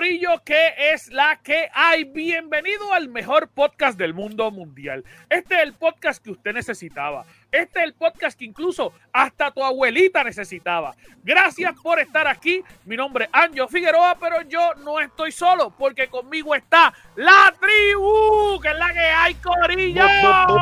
Corillo, que es la que hay. Bienvenido al mejor podcast del mundo mundial. Este es el podcast que usted necesitaba. Este es el podcast que incluso hasta tu abuelita necesitaba. Gracias por estar aquí. Mi nombre es Anjo Figueroa, pero yo no estoy solo porque conmigo está la tribu, que es la que hay, Corillo.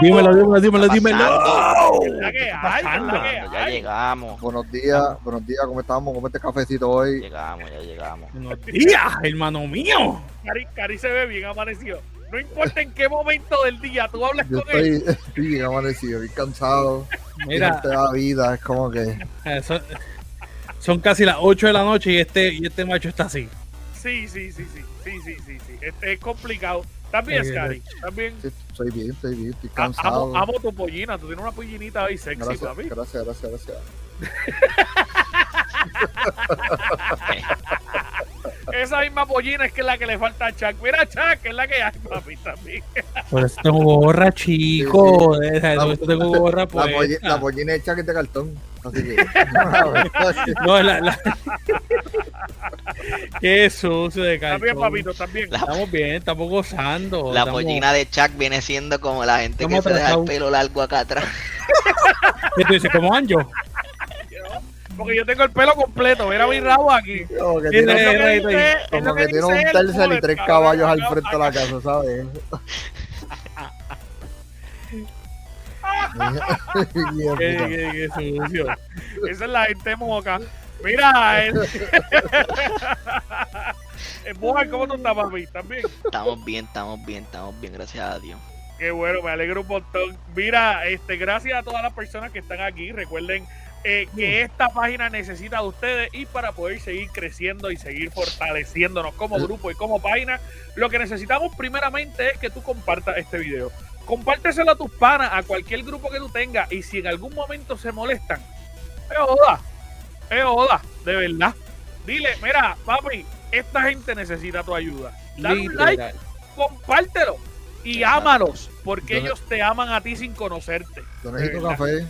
Dímelo, dímelo, dímelo, dímelo. Es la que hay, es la que Ya llegamos. Buenos días, buenos días, ¿cómo estamos? ¿Cómo este cafecito hoy? Llegamos, ya llegamos. Buenos días, hermano mío. Cari, Cari se ve bien amanecido. No importa en qué momento del día tú hables Yo con él. estoy, estoy bien amanecido, bien cansado. Mira, Te da vida, es como que. eh, son, son casi las 8 de la noche y este, y este macho está así. Sí, sí, sí, sí, sí, sí, sí, sí. Este es complicado. También, Cari. También. sí, Estoy bien, estoy bien, estoy A- cansado. Amo, amo tu pollina. Tú tienes una pollinita ahí sexy, gracias, papi. gracias, gracias, gracias. Esa misma pollina es que es la que le falta a Chuck. Mira, Chuck, es la que hay, papi, también. Por eso tengo gorra, chico. Sí, sí. Por eso tengo gorra, La, polli- la pollina hecha que es de cartón. Así que. No, la, la... Qué sucio de También, cartón. papito, también. La- Estamos bien, estamos gozando. La estamos- pollina de Chuck viene siendo como la gente que se deja el pelo largo acá atrás. ¿Qué tú dices? ¿Como Anjo? Porque yo tengo el pelo completo. Mira mi rabo aquí. Como que tiene, que dice- como que un tercer y tres cabrón, caballos al frente de la casa, ¿sabes? Qué, qué- qué sucio. Esa es la gente moca. Mira, el... Bojan, ¿cómo tú estás, papi? ¿También? Estamos bien, estamos bien, estamos bien, gracias a Dios. Qué bueno, me alegro un montón. Mira, este, gracias a todas las personas que están aquí. Recuerden eh, que esta página necesita de ustedes y para poder seguir creciendo y seguir fortaleciéndonos como grupo y como página, lo que necesitamos primeramente es que tú compartas este video. Compárteselo a tus panas, a cualquier grupo que tú tengas y si en algún momento se molestan, es joda, es joda, de verdad. Dile, mira, papi, esta gente necesita tu ayuda. Dale un like compártelo y ámalos, porque ellos te aman a ti sin conocerte. Necesito café.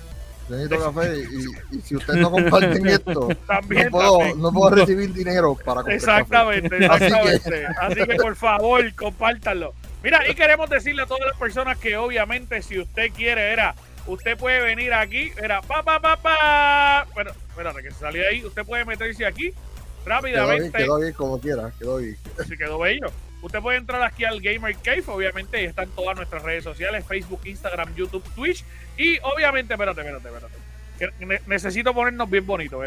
Yo necesito café. Y, y si ustedes no comparten esto, También, no puedo, también. no puedo recibir dinero para comprar café. Exactamente, Así que- exactamente. Así que por favor, compártanlo. Mira, y queremos decirle a todas las personas que obviamente si usted quiere, era, usted puede venir aquí, era pa pa pa pa. Bueno, espérate que se salió ahí, usted puede meterse aquí Quedó bien, rápidamente. quedó bien como quiera, quedó bien. se quedó bello. Usted puede entrar aquí al Gamer Cave, obviamente, y están todas nuestras redes sociales, Facebook, Instagram, YouTube, Twitch, y obviamente, espérate, espérate, espérate. que ne- necesito ponernos bien bonitos.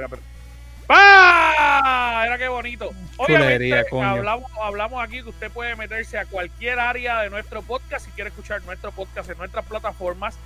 ¡Pah! Era qué bonito. Obviamente, hablamos, hablamos aquí que usted puede meterse a cualquier área de nuestro podcast si quiere escuchar nuestro podcast en nuestras plataformas.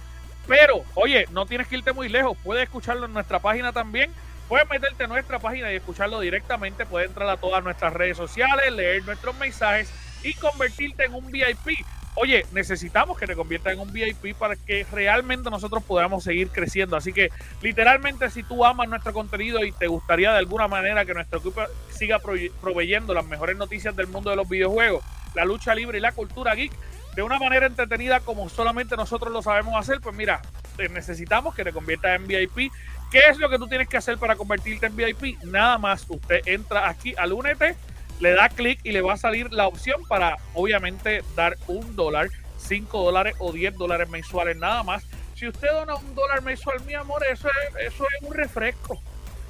Pero, oye, no tienes que irte muy lejos. Puedes escucharlo en nuestra página también. Puedes meterte en nuestra página y escucharlo directamente. Puedes entrar a todas nuestras redes sociales, leer nuestros mensajes y convertirte en un VIP. Oye, necesitamos que te conviertas en un VIP para que realmente nosotros podamos seguir creciendo. Así que, literalmente, si tú amas nuestro contenido y te gustaría de alguna manera que nuestro equipo siga prove- proveyendo las mejores noticias del mundo de los videojuegos, la lucha libre y la cultura geek de una manera entretenida como solamente nosotros lo sabemos hacer, pues mira, necesitamos que te conviertas en VIP. ¿Qué es lo que tú tienes que hacer para convertirte en VIP? Nada más, usted entra aquí al Únete, le da clic y le va a salir la opción para, obviamente, dar un dólar, cinco dólares o diez dólares mensuales, nada más. Si usted dona un dólar mensual, mi amor, eso es, eso es un refresco.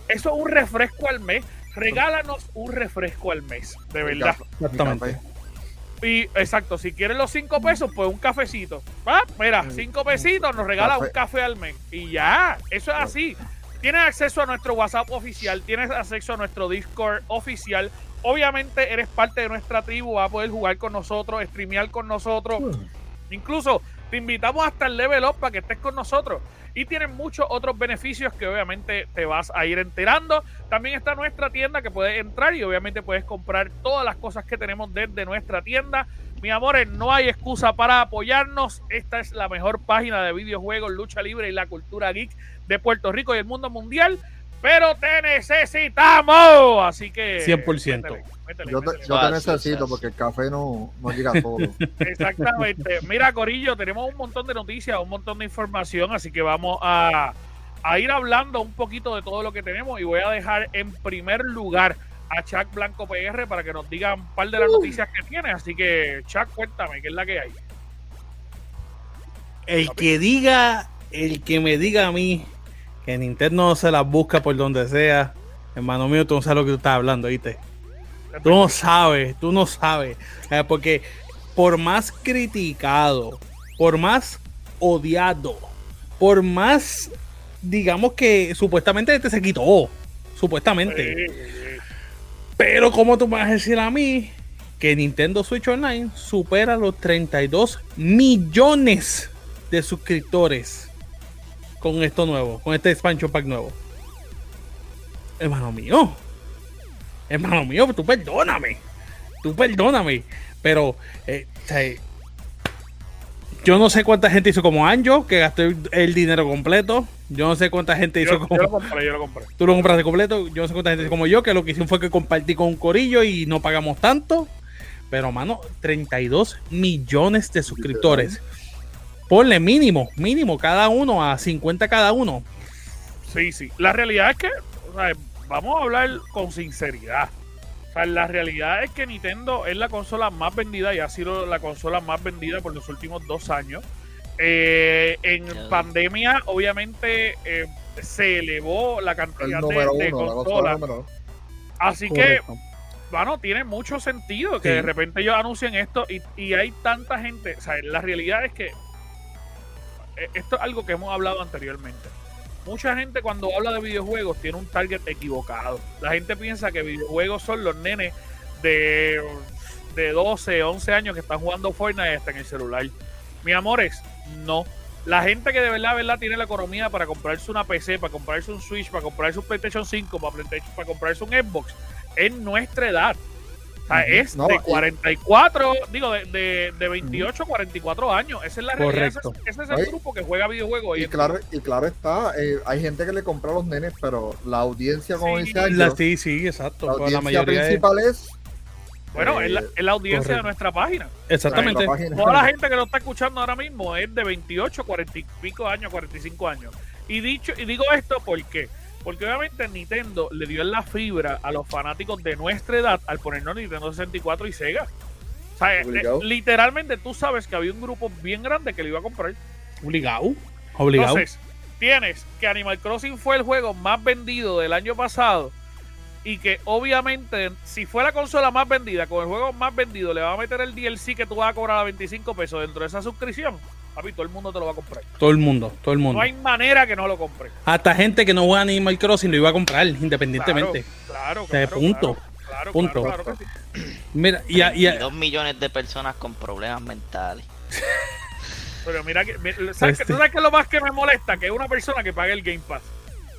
Eso es un refresco al mes. Regálanos un refresco al mes, de verdad. Exactamente. Y exacto, si quieres los cinco pesos, pues un cafecito. Ah, Mira, cinco pesitos, nos regala Café. un café al mes. Y ya, eso es así. Tienes acceso a nuestro WhatsApp oficial, tienes acceso a nuestro Discord oficial, Obviamente eres parte de nuestra tribu, vas a poder jugar con nosotros, streamear con nosotros. Incluso te invitamos hasta el level up para que estés con nosotros. Y tienen muchos otros beneficios que obviamente te vas a ir enterando. También está nuestra tienda que puedes entrar y obviamente puedes comprar todas las cosas que tenemos desde nuestra tienda. Mi amores, no hay excusa para apoyarnos. Esta es la mejor página de videojuegos, lucha libre y la cultura geek de Puerto Rico y el mundo mundial. Pero te necesitamos. Así que. 100%. métele, métele, Yo te, métele. yo te Fácil, necesito porque el café no, no llega todo. Exactamente. Mira, Corillo, tenemos un montón de noticias, un montón de información, así que vamos a, a ir hablando un poquito de todo lo que tenemos y voy a dejar en primer lugar a Chuck Blanco PR para que nos diga un par de las noticias que tiene. Así que, Chuck, cuéntame, ¿qué es la que hay? El que diga, el que me diga a mí que Nintendo se las busca por donde sea, hermano mío, tú no sabes lo que tú estás hablando, ¿viste? Tú no sabes, tú no sabes. Eh, porque por más criticado, por más odiado, por más, digamos que supuestamente este se quitó, supuestamente. Pero como tú me vas a decir a mí que Nintendo Switch Online supera los 32 millones de suscriptores con esto nuevo, con este expansion pack nuevo. Hermano mío. Hermano mío, tú perdóname. Tú perdóname. Pero eh, yo no sé cuánta gente hizo como Anjo, que gastó el, dinero completo. Yo no sé cuánta gente hizo yo, como... yo lo compré, yo lo compré. Tú lo compraste completo. Yo no sé cuánta gente como yo, que lo que hicieron fue que compartí con un corillo y no pagamos tanto. Pero, mano, 32 millones de suscriptores. Ponle mínimo, mínimo cada uno a 50 cada uno. Sí, sí. La realidad es que, o sea, vamos a hablar con sinceridad. Sea, la realidad es que Nintendo es la consola más vendida y ha sido la consola más vendida por los últimos dos años. Eh, en pandemia, obviamente, eh, se elevó la El cantidad de, de consolas. Así que, bueno, tiene mucho sentido que Sí. de repente ellos anuncien esto y, y hay tanta gente. O sea, la realidad es que eh, esto es algo que hemos hablado anteriormente. Mucha gente cuando habla de videojuegos tiene un target equivocado. La gente piensa que videojuegos son los nenes de, de 12, 11 años que están jugando Fortnite hasta en el celular. Mi amores, no. La gente que de verdad, verdad tiene la economía para comprarse una PC, para comprarse un Switch, para comprarse un PlayStation 5, para, para comprarse un Xbox, es nuestra edad. O sea, Ujú. es No, de y- 44, digo, de, de, de 28 a 44 años. Esa es la realidad. Ese, es- ese es el Oye, grupo que juega videojuegos. Y día. claro, y claro está, eh, hay gente que le compra a los nenes, pero la audiencia, como Sí, dice La- sí, sí, exacto. la audiencia mayoría principal es... Bueno, es la, eh, es la audiencia correcto. de nuestra página. Exactamente. la página. Toda la gente que lo está escuchando ahora mismo es de 28, 40 y pico años, 45 años. Y dicho y digo esto porque porque obviamente Nintendo le dio en la fibra a los fanáticos de nuestra edad al ponernos Nintendo 64 y Sega. O sea, eh, Obligado. literalmente tú sabes que había un grupo bien grande que lo iba a comprar. Obligado. Obligado. Entonces, tienes que Animal Crossing fue el juego más vendido del año pasado y que obviamente si fue la consola más vendida con el juego más vendido le va a meter el DLC que tú vas a cobrar a 25 pesos dentro de esa suscripción, papi, todo el mundo te lo va a comprar. Todo el mundo, todo el mundo. No hay manera que no lo compre. Hasta gente que no juega Animal Crossing lo iba a comprar independientemente. Claro, O sea, claro, punto. claro, claro, Punto. claro, claro que sí. Mira, y, a- y a- Dos millones de personas con problemas mentales. Pero mira que mira, ¿sabes, Este- ¿tú sabes qué es lo más que me molesta? Que es una persona que pague el Game Pass.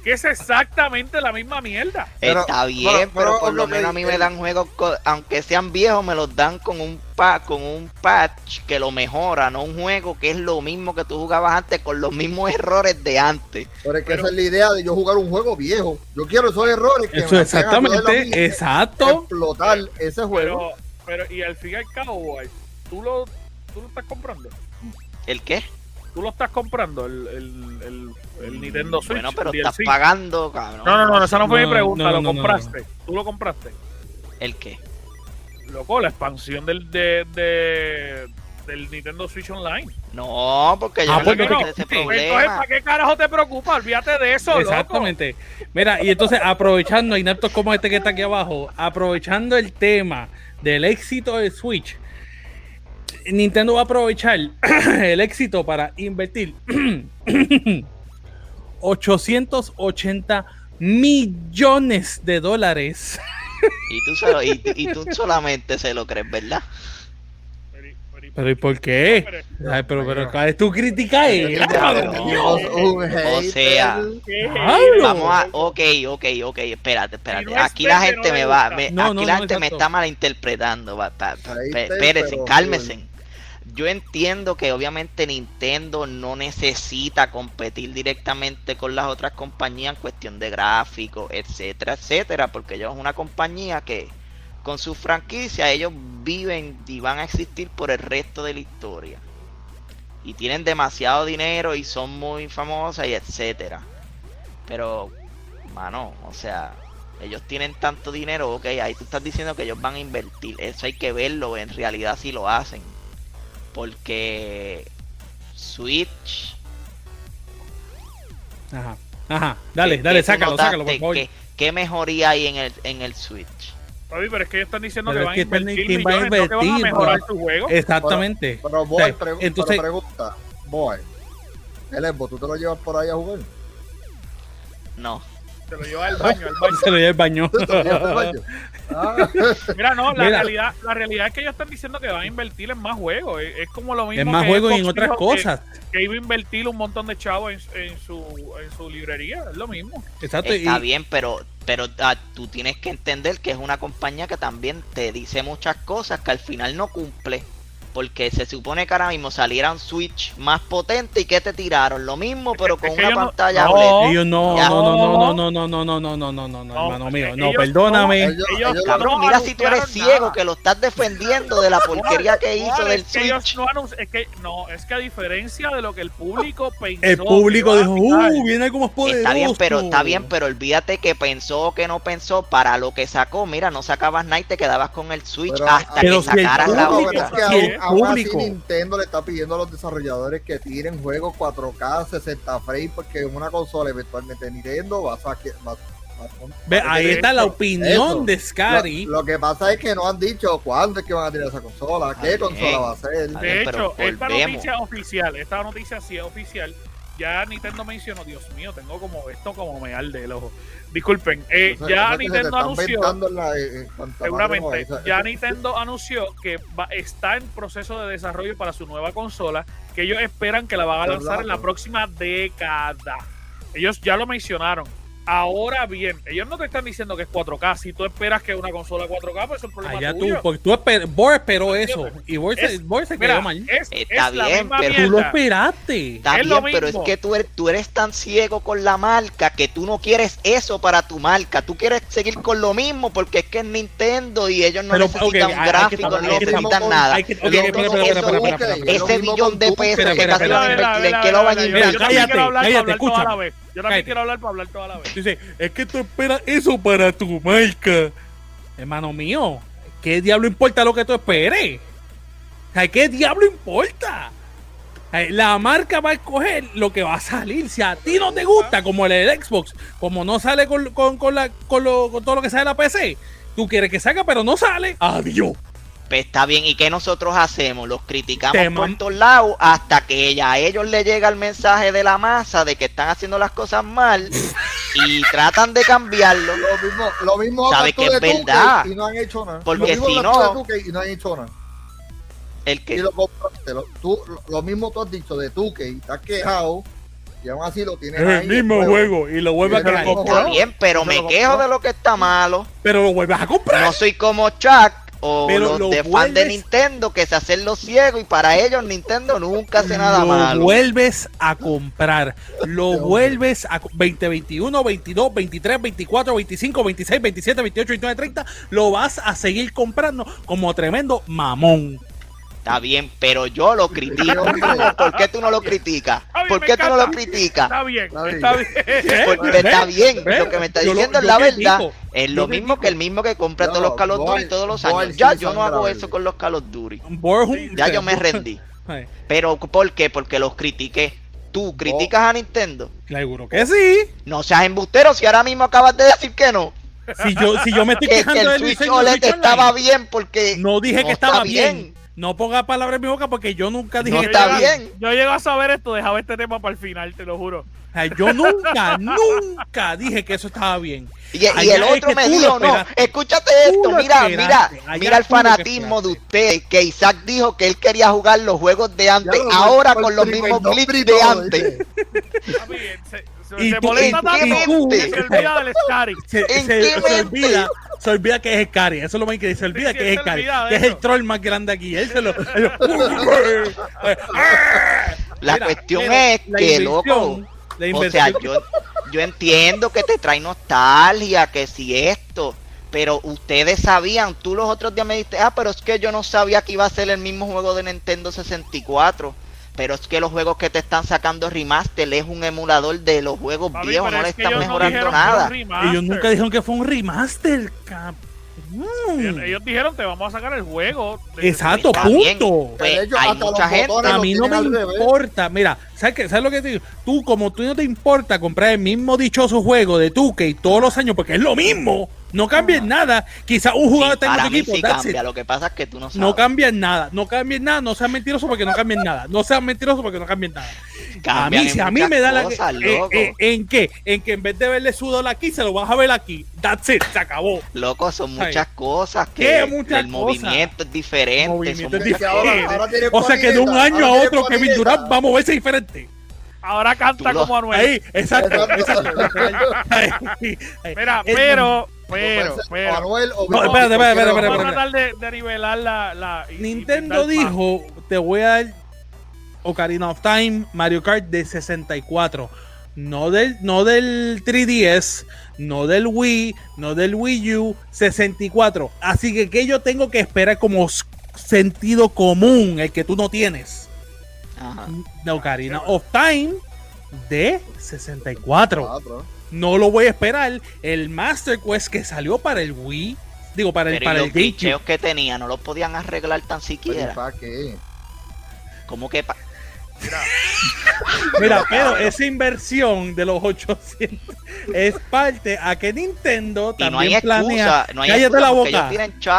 Que es exactamente la misma mierda. Pero- Está bien, pero- pero, pero por lo menos a mí me dan juegos, aunque sean viejos, me los dan con un pa con un patch que lo mejora, no un juego que es lo mismo que tú jugabas antes con los mismos errores de antes. Pero es que Pero- esa es la idea de yo jugar un juego viejo. Yo quiero esos errores que eso me exactamente, a exacto. explotar ese juego. Pero, pero, y al fin y al cabo, boy, tú lo, tú lo estás comprando. ¿El qué? Tú lo estás comprando, el, el, el, el Nintendo Switch. Bueno, pero estás pagando, cabrón. No, no, no, esa no fue No, mi pregunta. no, lo no, no, compraste. Tú lo compraste. ¿El qué? Loco, la expansión del, de, de- del Nintendo Switch Online. No, porque yo Ah, no pues, ese sí. Entonces, problema. ¿para qué carajo te preocupa? Olvídate de eso, loco. Exactamente. Mira, y entonces aprovechando, ineptos como este que está aquí abajo, aprovechando el tema del éxito de Switch, Nintendo va a aprovechar el éxito para invertir 880 millones de dólares Y tú, solamente se lo crees, ¿verdad? Pero, ¿y por qué? pero- Ay, pero, pero, ¿cuál es tu crítica? O sea. Vamos a, ok, ok, ok, espérate, espérate. Aquí la gente me va, me- No, aquí no, la no, gente me está malinterpretando. Espérense, pero- cálmense. Yo entiendo que obviamente Nintendo no necesita competir directamente con las otras compañías en cuestión de gráficos, etcétera, etcétera, porque ellos es una compañía que con su franquicia ellos viven y van a existir por el resto de la historia. Y tienen demasiado dinero y son muy famosas y etcétera. Pero, mano, o sea, ellos tienen tanto dinero, ok, ahí tú estás diciendo que ellos van a invertir. Eso hay que verlo en realidad si lo hacen. Porque Switch. Ajá, ajá. Dale, ¿qué- dale, qué sácalo, sácalo, por favor. ¿Qué, qué mejoría hay en el, en el Switch? Papi, pero es que ellos están diciendo Pero que es van a que invertir ¿quién va a millones, no que van a invertir, mejorar su juego. Exactamente. Pero, boy, O sea, pregu- entonces- pero pregunta, boy, el Xbox, ¿tú te lo llevas por ahí a jugar? No. Se lo lleva al baño, al baño. Se lo lleva el baño. ¿Tú te lo llevas al baño? Ah, Mira, no, la Mira. realidad, la realidad es que ellos están diciendo que van a invertir en más juegos. Es, es como lo mismo. Es más que juegos y en otras cosas. Que, que iba a invertir un montón de chavos en, en su, en su librería. Es lo mismo. Exacto. y- Está bien, pero, pero ah, tú tienes que entender que es una compañía que también te dice muchas cosas que al final no cumple. Porque se supone que ahora mismo saliera un Switch más potente y que te tiraron lo mismo, pero es con una pantalla no, no, no, no, no, no, no, no, no, no, no, no, no, no, No, hermano mío. No, no- perdóname. Cabrón, mira si tú eres ciego que lo estás defendiendo de la porquería que hizo No, del es Switch. no, es que, es a diferencia de lo que el público pensó. El público dijo, uh, viene algo más poderoso. Está bien, pero está bien, pero olvídate que pensó o que no pensó para lo que sacó. Mira, no sacabas nada y te quedabas con el Switch hasta que sacaras la es otra. Aún así público- Nintendo le está pidiendo a los desarrolladores que tiren juegos 4K 60 frames porque en una consola eventualmente Nintendo va a va, Ve, ahí está la opinión Eso. de Scary. Lo, lo que pasa es que no han dicho cuándo es que van a tirar esa consola, qué consola va a ser. De hecho, esta noticia oficial, esta noticia sí es oficial. Ya Nintendo mencionó, Dios mío, tengo como esto como me arde el ojo. Disculpen, eh, ya es Nintendo anunció, la- madre seguramente, esa- ya esa- Nintendo anunció que va- está en proceso de desarrollo para su nueva consola, que ellos esperan que la van a lanzar en la próxima década. Ellos ya lo mencionaron. Ahora bien, ellos no te están diciendo que es 4K. Si tú esperas que es una consola 4K, pues es un problema Allá tú, tuyo. porque tú esper, Boy esperó eso. Y Boy se, Es- Boy se Mira, quedó mal. es, Está es bien, pero- Tú lo mierda. esperaste. Está Es lo bien, pero es que tú eres, tú eres tan ciego con la marca que tú no quieres eso para tu marca. Tú quieres seguir con lo mismo porque es que es Nintendo y ellos no Pero, necesitan ok, hay- hay un que gráfico, tomar- no que necesitan nada. que- lo ese billón de pesos que casi van a invertir, ¿en Vela, qué lo van a invertir? cállate, quiero Yo también Cállate. quiero hablar para hablar toda la vez. Dice, es que tú esperas eso para tu marca. Hermano mío, ¿qué diablo importa lo que tú esperes? ¿Qué diablo importa? La marca va a escoger lo que va a salir. Si a ti no te gusta, como el del Xbox, como no sale con, con, con la, con, lo- con todo lo que sale de la PC, tú quieres que salga, pero no sale. Adiós. Pues está bien, ¿y qué nosotros hacemos? Los criticamos por todos lados hasta que ya a ellos les llega el mensaje de la masa de que están haciendo las cosas mal y tratan de cambiarlo. Lo mismo, lo mismo Sabe hablas tú que es verdad. Y no han hecho nada. Porque lo mismo si tú no- y no han hecho nada. El que lo tú, lo- mismo tú has dicho de y te has quejado. Y aún así lo tienes Es ahí. el mismo juego. juego y lo vuelves a como- está bien, pero me quejo de lo que está malo. Pero lo vuelves a comprar. No soy como Chuck o Pero los lo de fan de Nintendo que se hacen los ciegos y para ellos Nintendo nunca hace nada lo malo. vuelves a comprar. Lo vuelves a co- 2021, 22, 23, 24, 25, 26, 27, 28, 29, 30. Lo vas a seguir comprando como tremendo mamón. Está bien, pero yo lo critico. ¿Por qué tú no lo criticas? ¿Por qué tú no lo criticas? Está bien, Está bien. está bien. Porque está bien, ¿Ves? lo que me está diciendo es la verdad. Es lo mismo que el mismo que compra todos los Call of Duty todos los años. Ya yo no hago eso con los Call Duty. Ya yo me rendí. Pero ¿por qué? Porque los critiqué. ¿Tú criticas a Nintendo? Seguro que sí. No seas embustero si ahora mismo acabas de decir que no. Si yo, si yo me estoy Que, que quejando el del Switch OLED estaba bien porque No dije no que estaba bien. No ponga palabras en mi boca porque yo nunca dije No que está estaba bien. Yo llego a saber esto, dejaba este tema para el final, te lo juro. O sea, yo nunca, nunca dije que eso estaba bien. Y, el otro me dijo, no, escúchate esto, mira, mira. Allá mira el fanatismo de usted, que Isaac dijo que él quería jugar los juegos de antes, ahora con los mismos 32 glitches free de antes. Y se tú- molesta y tú- tanto y tú- que se olvida del Scary. Se, ¿En se- olvida, se olvida que es el Cari. Eso es lo más increíble. Se olvida sí, que es de Que es el troll más grande aquí. Él se lo. él- La Mira, cuestión mira, es la que, loco, La o sea, yo, yo entiendo que te trae nostalgia, que si esto, pero ustedes sabían, tú los otros días me dijiste, ah, pero es que yo no sabía que iba a ser el mismo juego de Nintendo 64. Pero es que los juegos que te están sacando remaster es un emulador de los juegos Papi, viejos, no le es que están ellos no mejorando un nada. Ellos nunca dijeron que fue un remaster, cabrón. Ellos, ellos dijeron te vamos a sacar el juego. Exacto, punto. pues, hecho, hay mucha gente. A mí no me importa. Mira, ¿sabes, qué? ¿sabes lo que te digo? Tú, como tú no te importa comprar el mismo dichoso juego de 2K todos los años, porque es lo mismo, no cambia en nada. Quizás un jugador Sí, está en para otro mí equipo, sí cambia, lo que pasa es que tú no sabes. No cambia en nada, no cambia en nada, no seas mentiroso porque no cambia en nada, no seas mentiroso porque no cambia en nada. A Cambian mí, en si a mí me da la. cosas, eh, loco. eh, ¿En qué? En que en vez de verle sudor aquí, se lo vas a ver aquí. That's it, se acabó. Loco, son Ay. muchas cosas que ¿Qué muchas el cosas? movimiento es diferente. Movimiento es ahora- diferente. ahora O sea que de un año a otro Kevin. Durant vamos a verse diferente. Ahora canta lo- como Anuel. Ahí, exacto, Exacto. exacto. Ahí, ahí. Mira, pero, pero, pero. Manuel o No, Víctor, espérate, espérate, cualquiera espérate, Vamos a tratar de, de nivelar la. la y- y Nintendo más. dijo, te voy a dar Ocarina of Time, Mario Kart de 64. No del, no del 3DS, no del Wii, no del Wii U, 64. Así que que yo tengo que esperar como sentido común, el que tú no tienes. Ajá. De Ocarina of Time de 64. Cuatro. No lo voy a esperar. El Master Quest que salió para el Wii, digo, para el, Pero y para los el GameCube. glitcheos que tenía no los podían arreglar tan siquiera. ¿para qué? Como que pa- Mira, pero esa inversión de los 800 es parte a que Nintendo y no también hay planea. excusa, no hay Cállate excusa la boca.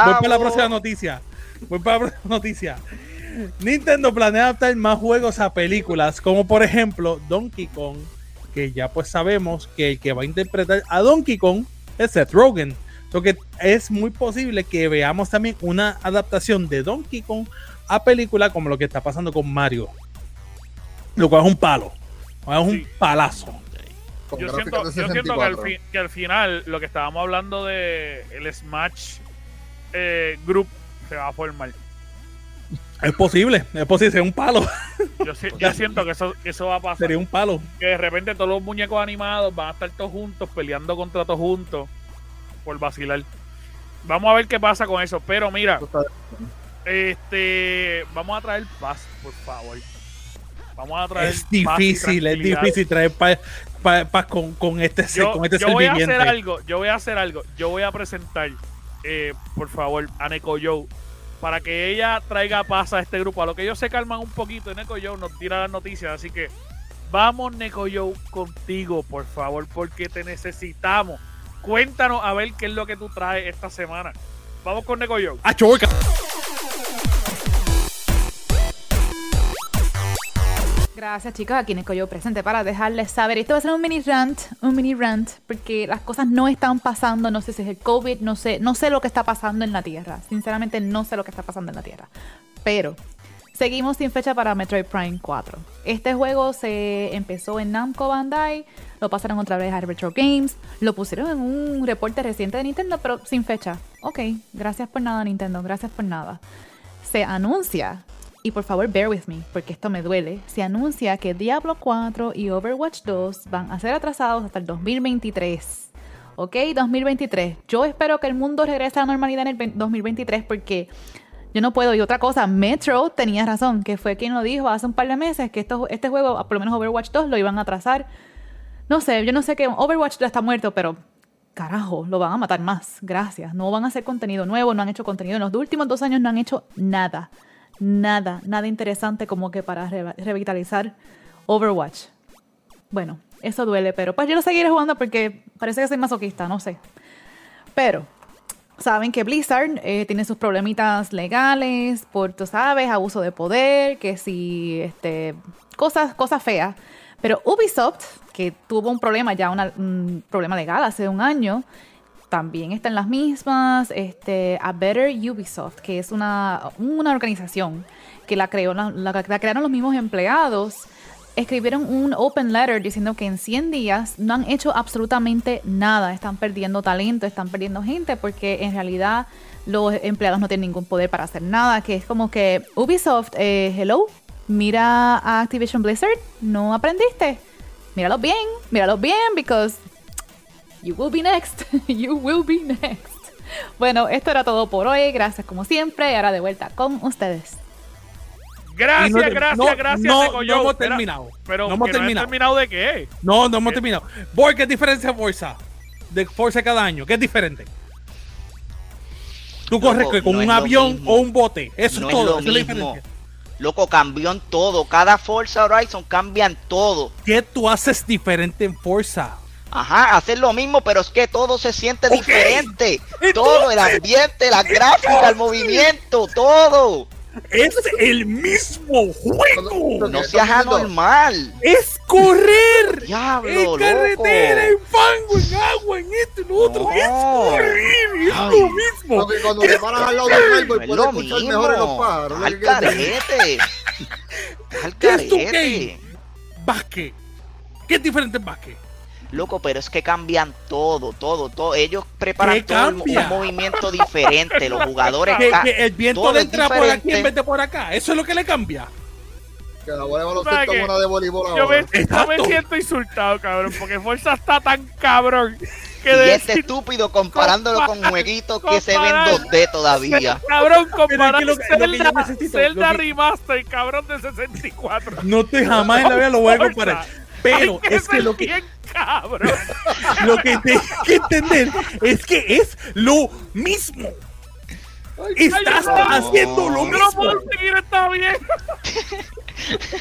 Voy para la próxima noticia. Voy para la próxima noticia. Nintendo planea adaptar más juegos a películas, como por ejemplo Donkey Kong, que ya pues sabemos que el que va a interpretar a Donkey Kong es Seth Rogen. So que es muy posible que veamos también una adaptación de Donkey Kong a película como lo que está pasando con Mario. Lo cual es un palo. Es un Sí. palazo. Con Yo siento, de yo siento que, al 64. fin- que al final lo que estábamos hablando de el Smash eh, Group se va a formar. Es posible, es posible, sería un palo. Yo, si- yo siento que eso, que eso va a pasar. Sería un palo. Que de repente todos los muñecos animados van a estar todos juntos, peleando contra todos juntos por vacilar. Vamos a ver qué pasa con eso. Pero mira, este, vamos a traer paz, por favor. Vamos a traer Es paz y difícil, es difícil traer paz pa, pa- con, con este yo, con este yo ser voy a hacer algo, yo voy a hacer algo, yo voy a presentar, eh, por favor, a Neko Joe, para que ella traiga paz a este grupo. A lo que ellos se calman un poquito, y Neko Joe nos tira las noticias, así que vamos Neko Joe contigo, por favor, porque te necesitamos. Cuéntanos a ver qué es lo que tú traes esta semana. Vamos con Neko Joe. ¡Ah, choca! Gracias chicos, aquí Nico yo presente para dejarles saber. Esto va a ser un mini rant, un mini rant, porque las cosas no están pasando, no sé si es el COVID, no sé, no sé lo que está pasando en la Tierra. Sinceramente no sé lo que está pasando en la Tierra. Pero seguimos sin fecha para Metroid Prime 4. Este juego se empezó en Namco Bandai, lo pasaron otra vez a Retro Games, lo pusieron en un reporte reciente de Nintendo, pero sin fecha. Ok, gracias por nada Nintendo, gracias por nada. Se anuncia y por favor, bear with me, porque esto me duele. Se anuncia que Diablo 4 y Overwatch 2 van a ser atrasados hasta el 2023. ¿Ok? 2023. Yo espero que el mundo regrese a la normalidad en el ve- 2023 porque yo no puedo. Y otra cosa, Metro tenía razón, que fue quien lo dijo hace un par de meses, que esto, este juego, por lo menos Overwatch 2, lo iban a atrasar. No sé, yo no sé que Overwatch ya está muerto, pero carajo, lo van a matar más. Gracias. No van a hacer contenido nuevo, no han hecho contenido. En los últimos dos años no han hecho nada. Nada, nada interesante como que para re- revitalizar Overwatch. Bueno, eso duele, pero pues yo lo seguiré jugando porque parece que soy masoquista, no sé. Pero saben que Blizzard eh, tiene sus problemitas legales por, tú sabes, abuso de poder, que si, este, cosas, cosas feas. Pero Ubisoft, que tuvo un problema ya, una- un problema legal hace un año, también está en las mismas. Este, A Better Ubisoft, que es una, una organización que la, creó, la, la- crearon los mismos empleados, escribieron un open letter diciendo que en 100 días no han hecho absolutamente nada. Están perdiendo talento, están perdiendo gente, porque en realidad los empleados no tienen ningún poder para hacer nada. Que es como que Ubisoft, eh, hello, mira a Activision Blizzard, no aprendiste. Míralo bien, míralo bien, because You will be next. You will be next. Bueno, esto era todo por hoy. Gracias como siempre. Y ahora de vuelta con ustedes. Gracias, no gracias, no, gracias, no, no hemos terminado. Pero No hemos terminado. terminado de qué? No, no hemos terminado. Boy, ¿qué diferencia de Forza? De Forza cada año. ¿Qué es diferente? Tú corres Loco, con no un avión mismo. o un bote. Eso no es todo. es lo es mismo. Loco, cambió en todo. Cada Forza Horizon cambian todo. ¿Qué tú haces diferente en Forza? Ajá, hacer lo mismo, pero es que todo se siente diferente. Entonces- Todo, el ambiente, la gráfica, el movimiento, todo. Es el mismo juego. No seas anormal. Es correr. Diablo, en loco. carretera, en fango, en agua, en esto, en lo otro. No. Es correr. Es Ay. lo mismo. Porque cuando te paras al lado del árbol No es puedes lo escuchar mejor a los mismo. pájaros. Al carete. Al ¿Qué es tu carete. Básquet. ¿Qué es diferente en básquet? Loco, pero es que cambian todo, todo, todo. Ellos preparan ¿Qué todo un- un movimiento diferente. Los jugadores. Que, que el viento le entra por aquí en diferente. vez de por acá. Eso es lo que le cambia. Que la bola de ¿Sabes baloncesto es una de voleibol Yo me, ahora. yo me siento insultado, cabrón, porque Forza está tan cabrón que Y de este estúpido comparándolo con jueguitos que se ven comparar- 2D todavía. Cabrón, comparar lo Zelda, Zelda que- Remaster, cabrón, de 64. No te jamás en la vida lo voy a comparar. Pero es que lo que, bien cabrón. lo que tienes que entender es que es lo mismo. Estás no. haciendo lo Yo no puedo mismo. seguir esta bien.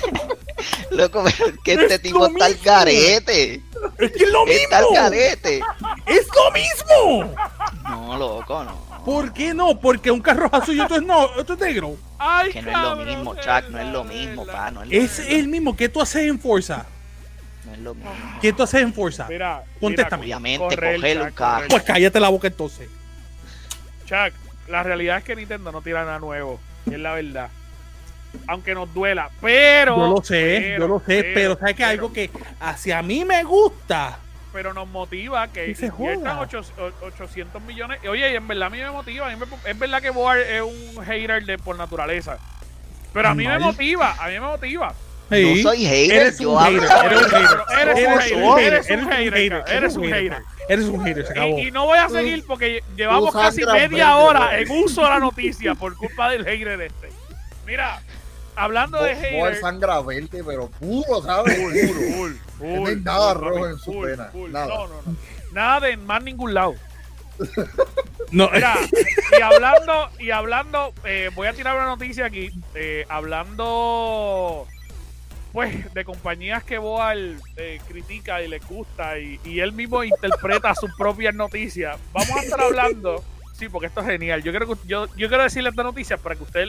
Loco, pero es que Es este tipo lo está al mismo. carete. Es que es lo Está al mismo. carete. Es lo mismo. No, loco, no. ¿Por qué no? Porque un carro es azul y otro es, no, otro es negro. Ay, Que no es lo mismo, Chuck, no es lo mismo, pa, no es lo Es mismo. el mismo. ¿Qué tú haces en Forza? No es lo mismo. ¿Qué tú haces en Forza? Mira, Contéstame. mira, Obviamente, coger un carro. Pues cállate la boca entonces. Chuck, la realidad es que Nintendo no tira nada nuevo. y Es la verdad. Aunque nos duela. Pero. Yo lo sé, pero, yo lo sé, pero, ¿sabes que pero- algo que hacia mí me gusta? Pero nos motiva que se inviertan joda. ocho- o- 800 millones. Y, Oye, y en verdad a mí me motiva. mí me- es verdad que Boar es un hater de por naturaleza. Pero a mí me Mal. motiva. A mí me motiva. Sí. No soy hater, Eres yo un hater, eres un hater. Eres un hater, un eres un hater, eres un hater. Eres un hater, se acabó. Y, y no voy a seguir porque llevamos tú casi media hora en uso de la noticia por culpa del hater este. Mira, hablando de hater. sangra verde, pero puro, ¿sabes? Puro. No hay nada rojo en su pena, nada. No, no, no. Nada de más ningún lado. No, Mira, y hablando, y hablando, eh, voy a tirar una noticia aquí. eh, hablando, pues, de compañías que Boal eh, critica y le gusta y, y él mismo interpreta sus propias noticias. Vamos a estar hablando, sí, porque esto es genial. Yo quiero, que- yo, yo quiero decirle esta noticia para que usted,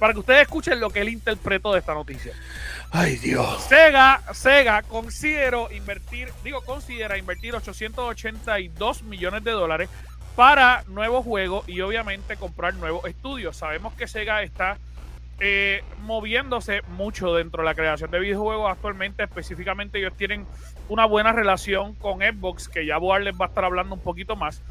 para que ustedes escuchen lo que él interpretó de esta noticia. Ay, Dios. Sega, Sega considero invertir, digo, considera invertir 882 millones de dólares para nuevos juegos y obviamente comprar nuevos estudios. Sabemos que Sega está eh, moviéndose mucho dentro de la creación de videojuegos actualmente. Específicamente ellos tienen una buena relación con Xbox, que ya Boar les va a estar hablando un poquito más.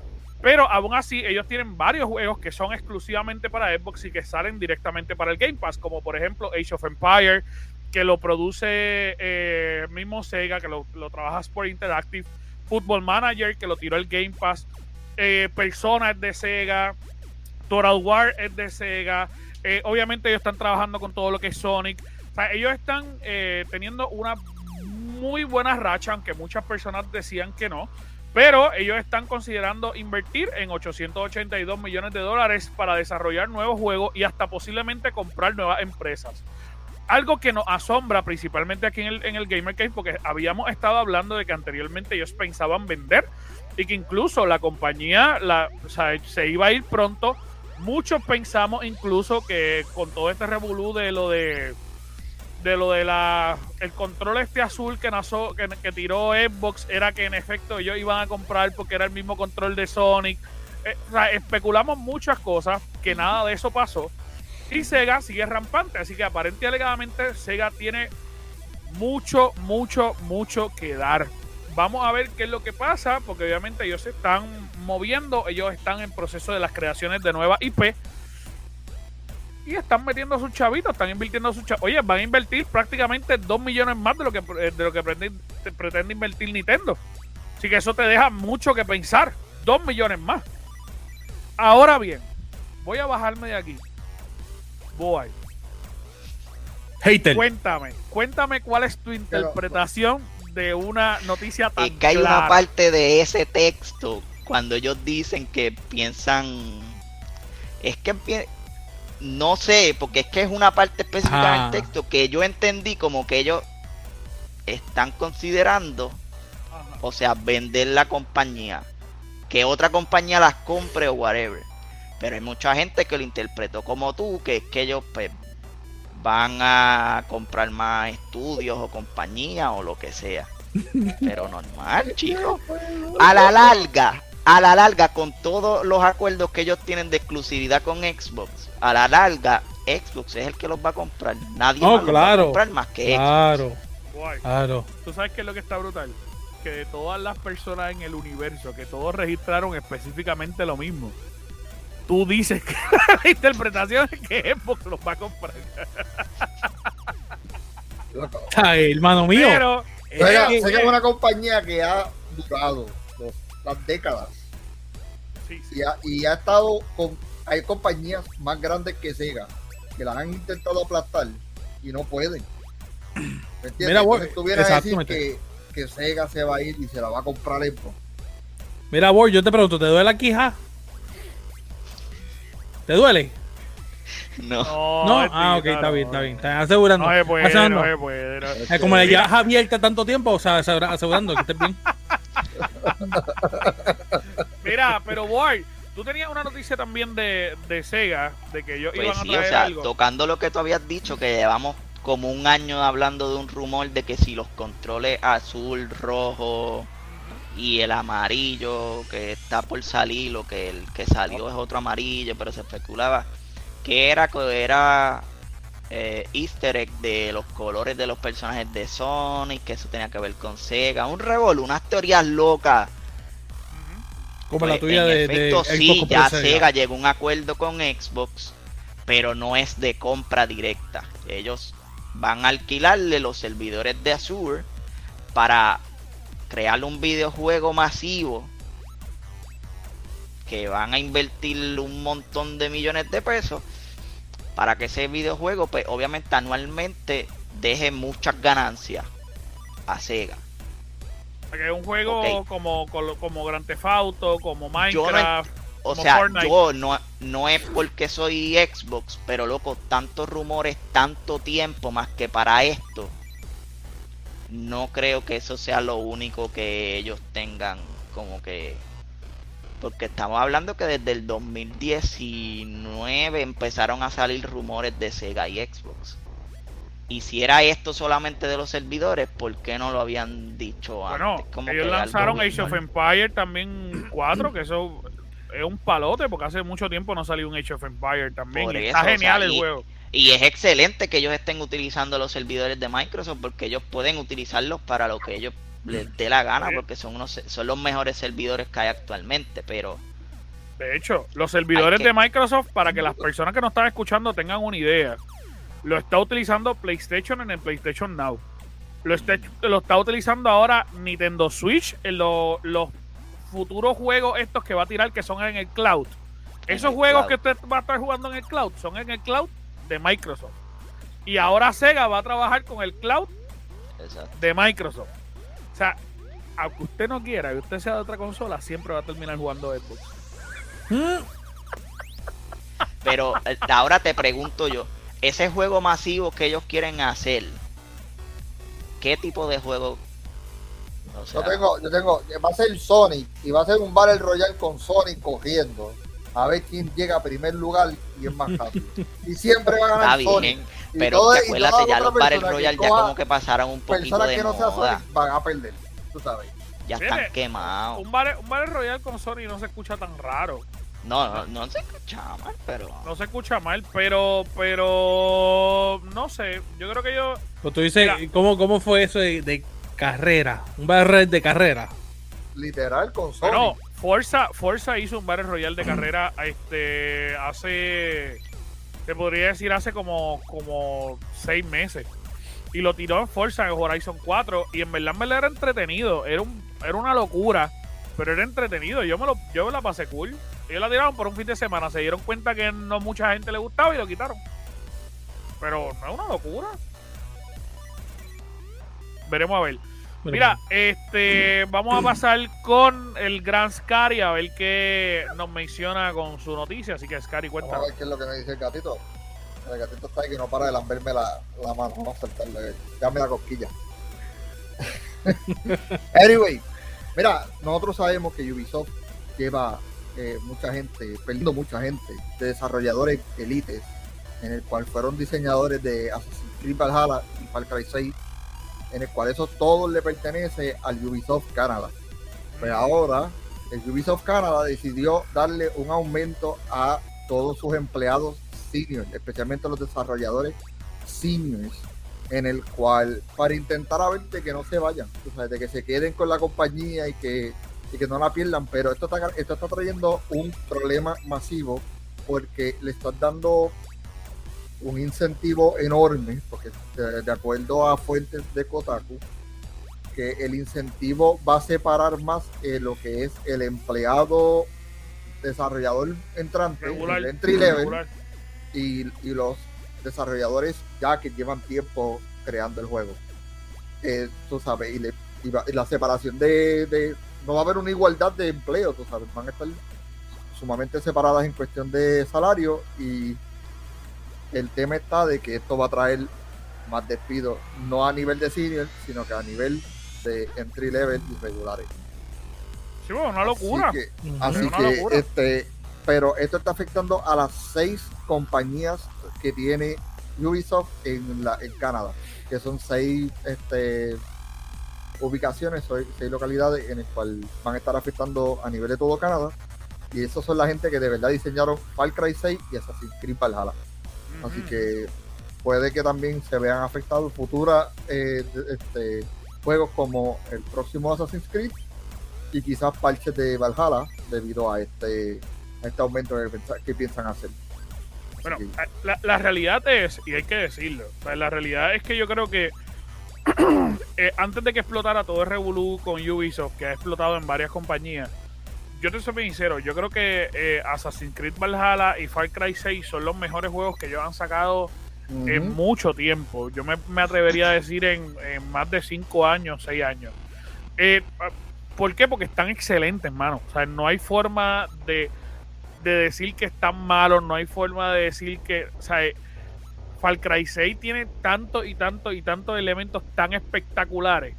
Pero aún así, ellos tienen varios juegos que son exclusivamente para Xbox y que salen directamente para el Game Pass, como por ejemplo Age of Empire, que lo produce eh, mismo Sega, que lo, lo trabaja Sport Interactive, Football Manager, que lo tiró el Game Pass, eh, Persona es de Sega, Total War es de Sega, eh, obviamente ellos están trabajando con todo lo que es Sonic, ellos están eh, teniendo una muy buena racha, aunque muchas personas decían que no, pero ellos están considerando invertir en 882 millones de dólares para desarrollar nuevos juegos y hasta posiblemente comprar nuevas empresas algo que nos asombra principalmente aquí en el, en el Gamer Cave, porque habíamos estado hablando de que anteriormente ellos pensaban vender y que incluso la compañía la, se iba a ir pronto. Muchos pensamos incluso que con todo este revolú de lo de de lo de la el control este azul que, nació, que, tiró Xbox era que en efecto ellos iban a comprar porque era el mismo control de Sonic. Eh, o sea, especulamos muchas cosas que nada de eso pasó. Y Sega sigue rampante, así que aparentemente alegadamente Sega tiene mucho, mucho, mucho que dar. Vamos a ver qué es lo que pasa, porque obviamente ellos se están moviendo, ellos están en proceso de las creaciones de nuevas IP y están metiendo a sus chavitos, están invirtiendo a sus chavitos. Oye, van a invertir prácticamente 2 millones más de lo que, eh, de lo que pretende, pretende invertir Nintendo. Así que eso te deja mucho que pensar. 2 millones más. Ahora bien, voy a bajarme de aquí. Voy. Hater. Cuéntame, cuéntame cuál es tu interpretación de una noticia tan Es que hay una parte de ese texto cuando ellos dicen que piensan. Es que no sé, porque es que es una parte específica Ah. del texto que yo entendí como que ellos están considerando, Ajá. o sea, vender la compañía, que otra compañía las compre o whatever. Pero hay mucha gente que lo interpretó como tú, que es que ellos pues, van a comprar más estudios o compañías o lo que sea. Pero normal, chicos. A la larga, a la larga, con todos los acuerdos que ellos tienen de exclusividad con Xbox, a la larga, Xbox es el que los va a comprar. Nadie Oh, más los va a comprar más que Xbox. Claro, Guay. claro. ¿Tú sabes qué es lo que está brutal? Que de todas las personas en el universo, que todos registraron específicamente lo mismo. Tú dices que la interpretación es que Xbox los va a comprar. Ay, hermano mío. Pero, Sega, eh, eh, es una compañía que ha durado los- las décadas sí, sí. y ha, y ha estado con. Hay compañías más grandes que Sega que las han intentado aplastar y no pueden. ¿Me entiendes? Mira, vos, Entonces tú vienes a decir que, que Sega se va a ir y se la va a comprar Xbox. Mira, Boy, yo te pregunto, ¿te duele la quija? ¿Te duele? No. No, ah, ok, está bien, está bien. Está asegurando. No se puede, asegurando. no se puede. no. Como la llevas abierta tanto tiempo, o sea, asegura- asegurando que estés bien. Mira, pero boy, tú tenías una noticia también de, de Sega, de que ellos Pues iban a sí, traer o sea, algo. tocando lo que tú habías dicho, que llevamos como un año hablando de un rumor de que si los controles azul, rojo y el amarillo que está por salir, lo que el que salió es otro amarillo, pero se especulaba que era que era eh, Easter egg de los colores de los personajes de Sonic, que eso tenía que ver con Sega, un revolú, unas teorías locas. Como la Pues, tuya en de, efecto, sí, ya Sega. Sega llegó a un acuerdo con Xbox, pero no es de compra directa. Ellos van a alquilarle los servidores de Azure para crear un videojuego masivo que van a invertir un montón de millones de pesos para que ese videojuego, pues obviamente anualmente deje muchas ganancias a Sega. Que es un juego Ok. como, como, como Grand Theft Auto, como no Minecraft. O Como sea, Fortnite. yo no, no es porque soy Xbox, pero loco, tantos rumores, tanto tiempo más que para esto. No creo que eso sea lo único que ellos tengan como que... Porque estamos hablando que desde el 2019 empezaron a salir rumores de Sega y Xbox. Y si era esto solamente de los servidores, ¿por qué no lo habían dicho Bueno, antes? Como ellos lanzaron Age of. Empire también 4, que eso es un palote, porque hace mucho tiempo no salió un Age of Empire también. Por y eso, está o sea, genial el y- juego. Y es excelente que ellos estén utilizando los servidores de Microsoft porque ellos pueden utilizarlos para lo que ellos les dé la gana porque son unos son los mejores servidores que hay actualmente, pero De hecho, los servidores que- de Microsoft, para que las personas que nos están escuchando tengan una idea, lo está utilizando PlayStation en el PlayStation Now. Lo está, lo está utilizando ahora Nintendo Switch en lo- los futuros juegos estos que va a tirar que son en el cloud. En Esos el juegos cloud. que usted va a estar jugando en el cloud son en el cloud de Microsoft. Y ahora Sega va a trabajar con el cloud exacto. de Microsoft. O sea, aunque usted no quiera y usted sea de otra consola, siempre va a terminar jugando Xbox. Pero eh, ahora te pregunto yo, ese juego masivo que ellos quieren hacer, ¿qué tipo de juego? O sea, Yo tengo, yo tengo, va a ser Sonic y va a ser un Battle Royale con Sonic cogiendo. A ver quién llega a primer lugar y es más rápido. Y siempre va a Está ganar Sonic. bien, pero todo- acuérdate, ya los Battle Royale ya como que pasaron un poquito Personas de que no sea moda. Sonic van a perder, tú sabes. Ya están quemados. Un Battle, un Battle Royale con Sony no se escucha tan raro. No, no, no se escucha mal, pero... No se escucha mal, pero, pero, no sé. Yo creo que yo, Pues tú dices, Mira. ¿cómo, ¿cómo fue eso de, de carrera? Un barrer de carrera. Literal con Sonic. no, Forza, Forza hizo un Battle Royale de carrera, este, hace, te podría decir hace como, como seis meses. Y lo tiró en Forza en Horizon 4 y en verdad, en verdad era entretenido. Era un, era una locura, pero era entretenido. Yo me lo, yo me la pasé cool. Ellos la tiraron por un fin de semana, se dieron cuenta que no mucha gente le gustaba y lo quitaron. Pero no es una locura. Veremos a ver. Mira, este, vamos a pasar con el gran Scary a ver qué nos menciona con su noticia. Así que Scary, Vamos a cuéntanos. ver qué es lo que me dice el gatito. El gatito está ahí que no para de lamberme la, la mano. Vamos a soltarle. Dame la cosquilla. anyway, mira, nosotros sabemos que Ubisoft lleva eh, mucha gente, perdiendo mucha gente, de desarrolladores elites, en el cual fueron diseñadores de Assassin's Creed Valhalla y Far Cry 6, en el cual eso todo le pertenece al Ubisoft Canadá. Pues ahora el Ubisoft Canadá decidió darle un aumento a todos sus empleados seniors, especialmente los desarrolladores seniors, en el cual para intentar a ver de que no se vayan, tú sabes, de que se queden con la compañía y que, y que no la pierdan, pero esto está, esto está trayendo un problema masivo porque le están dando un incentivo enorme, porque de, de acuerdo a fuentes de Kotaku, que el incentivo va a separar más eh, lo que es el empleado desarrollador entrante, Regular, el entry level, y, y los desarrolladores ya que llevan tiempo creando el juego. Eh, tú sabes, y, le- y va- y la separación de, de- No va a haber una igualdad de empleo, tú sabes, van a estar sumamente separadas en cuestión de salario y el tema está de que esto va a traer más despidos, no a nivel de senior, sino que a nivel de entry level y regulares. Sí, bueno, una locura. Así que, Ujú. así Una que, locura. este, pero esto está afectando a las seis compañías que tiene Ubisoft en, la, en Canadá, que son seis este, ubicaciones, seis, seis localidades en el cual van a estar afectando a nivel de todo Canadá. Y esos son la gente que de verdad diseñaron Far Cry 6 y Assassin's Creed Valhalla. Así que puede que también se vean afectados futuras eh, este, juegos como el próximo Assassin's Creed y quizás parches de Valhalla debido a este, a este aumento que, piensan hacer. Así Bueno, que- la, la realidad es, y hay que decirlo, o sea, la realidad es que yo creo que eh, antes de que explotara todo el Revolú con Ubisoft, que ha explotado en varias compañías, yo te soy sincero, yo creo que eh, Assassin's Creed Valhalla y Far Cry 6 son los mejores juegos que ellos han sacado en mucho tiempo. Yo me, me atrevería a decir en, en más de 5 años, 6 años. Eh, ¿Por qué? Porque están excelentes, mano. O sea, no hay forma de, de decir que están malos, no hay forma de decir que. O sea, eh, Far Cry 6 tiene tanto y tanto y tantos elementos tan espectaculares,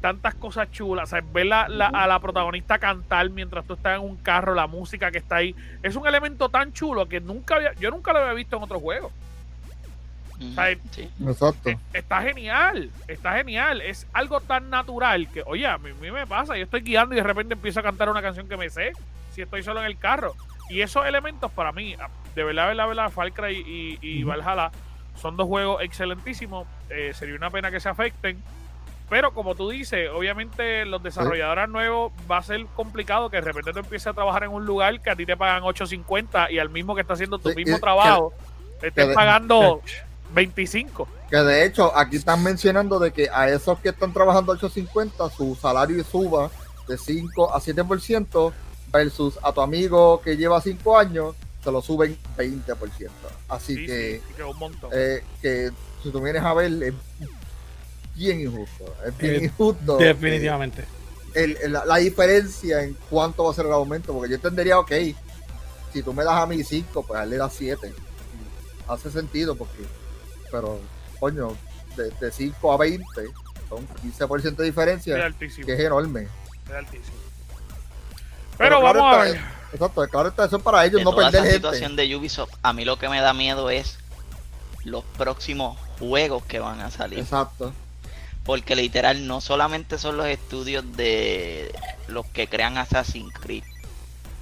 tantas cosas chulas. O sea, ver la- la- a la protagonista cantar mientras tú estás en un carro, la música que está ahí, es un elemento tan chulo que nunca había, yo nunca lo había visto en otro juego. Ujú, Ay, sí. Exacto. Eh, Está genial, está genial. Es algo tan natural que, oye, a mí, a mí me pasa. Yo estoy guiando y de repente empiezo a cantar una canción que me sé si estoy solo en el carro. Y esos elementos para mí, ah, de verdad, verdad, verdad, Far Cry y, y Valhalla son dos juegos excelentísimos. Eh, sería una pena que se afecten. Pero como tú dices, obviamente los desarrolladores nuevos va a ser complicado que de repente tú empieces a trabajar en un lugar que a ti te pagan 8.50 y al mismo que está haciendo tu Sí, mismo que- trabajo te estés pagando 25. Que de hecho aquí están mencionando de que a esos que están trabajando 850 su salario suba de 5 a 7% versus a tu amigo que lleva 5 años se lo suben 20%. Así Sí, que, que un montón. eh, que si tú vienes a ver es bien injusto. Es bien Eh, injusto. Definitivamente. el- el- la, la diferencia en cuánto va a ser el aumento, porque yo entendería, ok, si tú me das a mí 5, pues a él le das 7. Hace sentido, porque, pero, coño, de, de 5 a 20 son 15% de diferencia, que es enorme. es altísimo. Pero Pero, claro vamos a está, ver. Exacto, claro, está eso es para ellos, de no toda perder esa gente. situación de Ubisoft, a mí lo que me da miedo es los próximos juegos que van a salir. Exacto. Porque literal no solamente son los estudios de los que crean Assassin's Creed.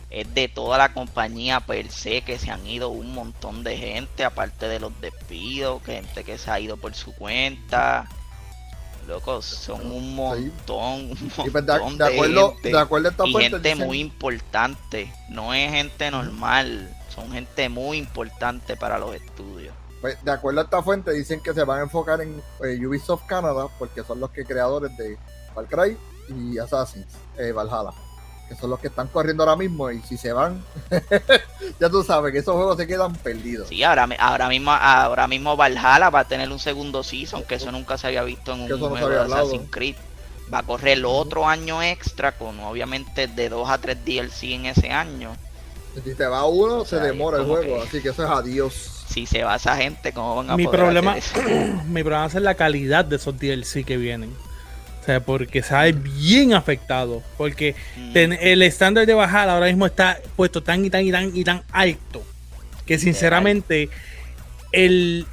Es de toda la compañía per se que se han ido un montón de gente, aparte de los despidos, gente que se ha ido por su cuenta. Locos, son un montón, un pues, de, montón de acuerdo, gente. de acuerdo a esta y fuente, gente dicen- muy importante. No es gente normal, son gente muy importante para los estudios. Pues, de acuerdo a esta fuente, dicen que se van a enfocar en eh, Ubisoft Canada, porque son los que creadores de Far Cry y Assassin's eh, Valhalla. Que son los que están corriendo ahora mismo. Y si se van, ya tú sabes que esos juegos se quedan perdidos. Sí, ahora, ahora mismo ahora mismo Valhalla va a tener un segundo season, que eso nunca se había visto en un no juego había de. Assassin's Creed. Va a correr el otro año extra con obviamente de 2 a 3 DLC en ese año. Si se va uno, O se demora el juego. que- Así que eso es adiós. Si se va esa gente, ¿cómo van a Mi poder problema, hacer eso? mi problema ser la calidad de esos DLC que vienen. O sea, porque sale bien afectado. Porque Mm. ten- el estándar de bajar ahora mismo está puesto tan y tan y tan y tan alto. Que sinceramente, el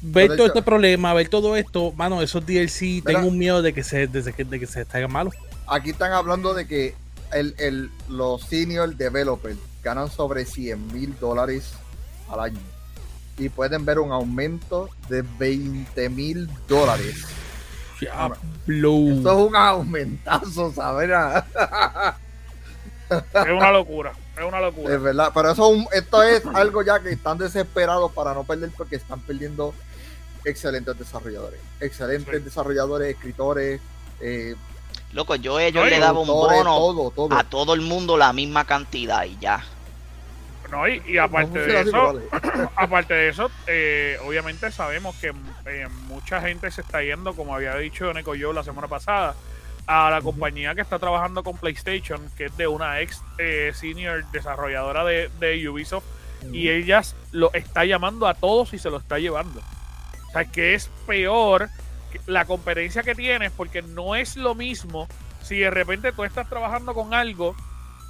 ver todo hecho- este problema, ver todo esto, mano, esos DLC, Mira. tengo un miedo de que se, de que, de que se salgan malos. Aquí están hablando de que el, el- los senior developers ganan sobre 100 mil dólares al año. Y pueden ver un aumento de 20 mil dólares. Esto es un aumentazo, ¿sabes? Es una locura, es una locura. Es verdad, pero eso es un- esto es algo ya que están desesperados para no perder porque están perdiendo excelentes desarrolladores. Excelentes Sí. desarrolladores, escritores, eh, Loco, yo a ellos le daba un bono todo, todo. a todo el mundo la misma cantidad y ya. No, y, y aparte No de eso, vale. aparte de eso, eh, obviamente sabemos que eh, mucha gente se está yendo, como había dicho Neko yo la semana pasada, a la compañía que está trabajando con PlayStation, que es de una ex eh, senior desarrolladora de, de Ubisoft, y ellas lo está llamando a todos y se lo está llevando. O sea, que es peor la competencia que tienes, porque no es lo mismo si de repente tú estás trabajando con algo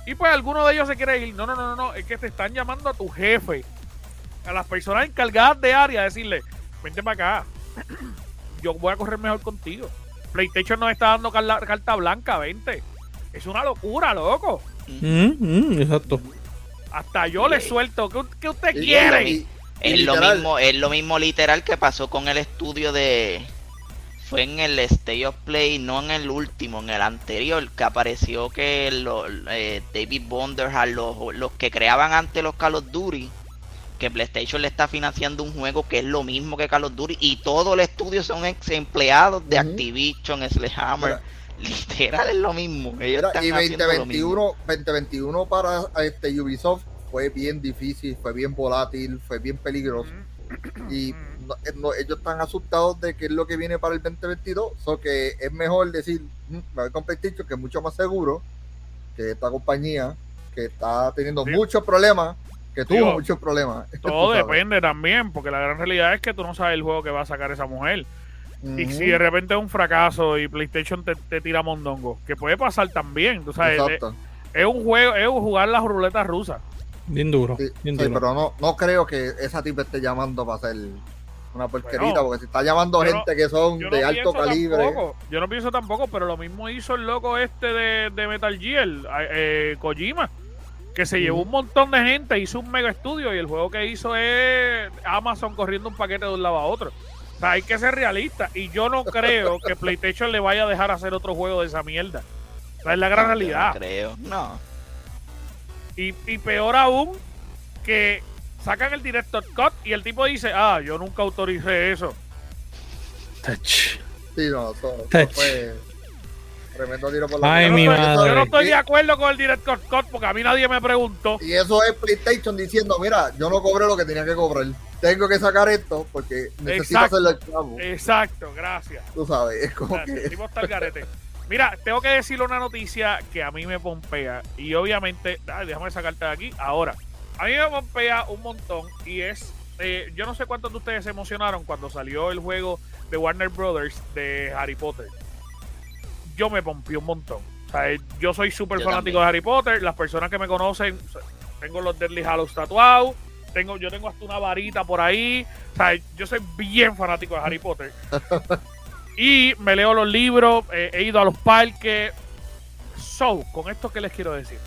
y pues alguno de ellos se quiere ir. No, no, no, no, no, es que te están llamando a tu jefe, a las personas encargadas de área, a decirle, vente para acá, yo voy a correr mejor contigo. PlayStation nos está dando carta blanca, vente. Es una locura, loco. Mm, mm, exacto. Hasta yo le suelto. ¿Qué, qué usted quiere? Es lo mismo, es lo mismo literal que pasó con el estudio de fue en el State of Play, no en el último, en el anterior, que apareció que lo- eh, David Bonderhard, los, los que creaban antes los Call of Duty, que PlayStation le está financiando un juego que es lo mismo que Call of Duty y todo el estudio son ex empleados de Ujú. Activision, Sledgehammer, literal es lo mismo. Ellos Mira, están y haciendo lo 2021, mismo. 2021 para este Ubisoft fue bien difícil, fue bien volátil, fue bien peligroso. Y no- eh, no- ellos están asustados de qué es lo que viene para el 2022. So que es mejor decir, "Mm, me voy con PlayStation, que es mucho más seguro que esta compañía que está teniendo Sí. muchos problemas, que tuvo Digo, muchos problemas. Todo depende también, porque la gran realidad es que tú no sabes el juego que va a sacar esa mujer. Y si de repente es un fracaso y PlayStation te, te tira mondongo, que puede pasar también, tú sabes, es, un juego, es jugar las ruletas rusas. Bien duro. Sí, bien sí, duro. pero no, no creo que esa tipa esté llamando para hacer una porquerita, Bueno, porque si está llamando no- gente que son no de alto calibre. tampoco, yo no pienso tampoco, pero lo mismo hizo el loco este de, de Metal Gear, eh, Kojima, que se llevó un montón de gente, hizo un mega estudio y el juego que hizo es Amazon corriendo un paquete de un lado a otro. O sea, hay que ser realista y yo no creo que PlayStation le vaya a dejar hacer otro juego de esa mierda. O sea, es la gran Yo no realidad. creo, no. Y, y peor aún, que sacan el director cut y el tipo dice, ah, yo nunca autoricé eso. Touch. Sí, no, fue tremendo tiro por la Ay, Yo no, mi estoy, madre. yo no estoy de acuerdo con el director cut porque a mí nadie me preguntó. Y eso es PlayStation diciendo, mira, yo no cobré lo que tenía que cobrar. Tengo que sacar esto porque necesito Exacto. hacerlo el chavo. Exacto, gracias. Tú sabes, es como el que... Mira, tengo que decirle una noticia que a mí me pompea. Y obviamente, ay, déjame sacarte de aquí ahora. A mí me pompea un montón. Y es, eh, yo no sé cuántos de ustedes se emocionaron cuando salió el juego de Warner Brothers de Harry Potter. Yo me pompeé un montón. O sea, eh, yo soy súper fanático también. de Harry Potter. Las personas que me conocen, tengo los Deadly Hallows tatuados. Tengo, yo tengo hasta una varita por ahí. O sea, yo soy bien fanático de Harry Potter. y me leo los libros, eh, he ido a los parques. So, con esto, ¿qué les quiero decir?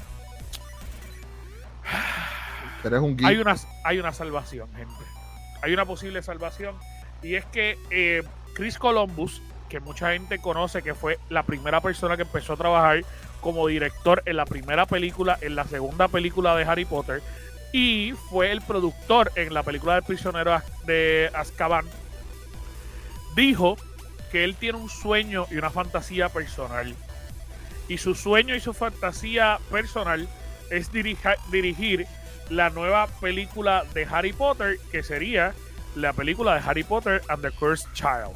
Eres un hay una, hay una salvación, gente. Hay una posible salvación. Y es que eh, Chris Columbus, que mucha gente conoce que fue la primera persona que empezó a trabajar como director en la primera película, en la segunda película de Harry Potter, y fue el productor en la película del prisionero de Azkaban, dijo que él tiene un sueño y una fantasía personal. Y su sueño y su fantasía personal es dirigir la nueva película de Harry Potter, que sería la película de Harry Potter and the Cursed Child.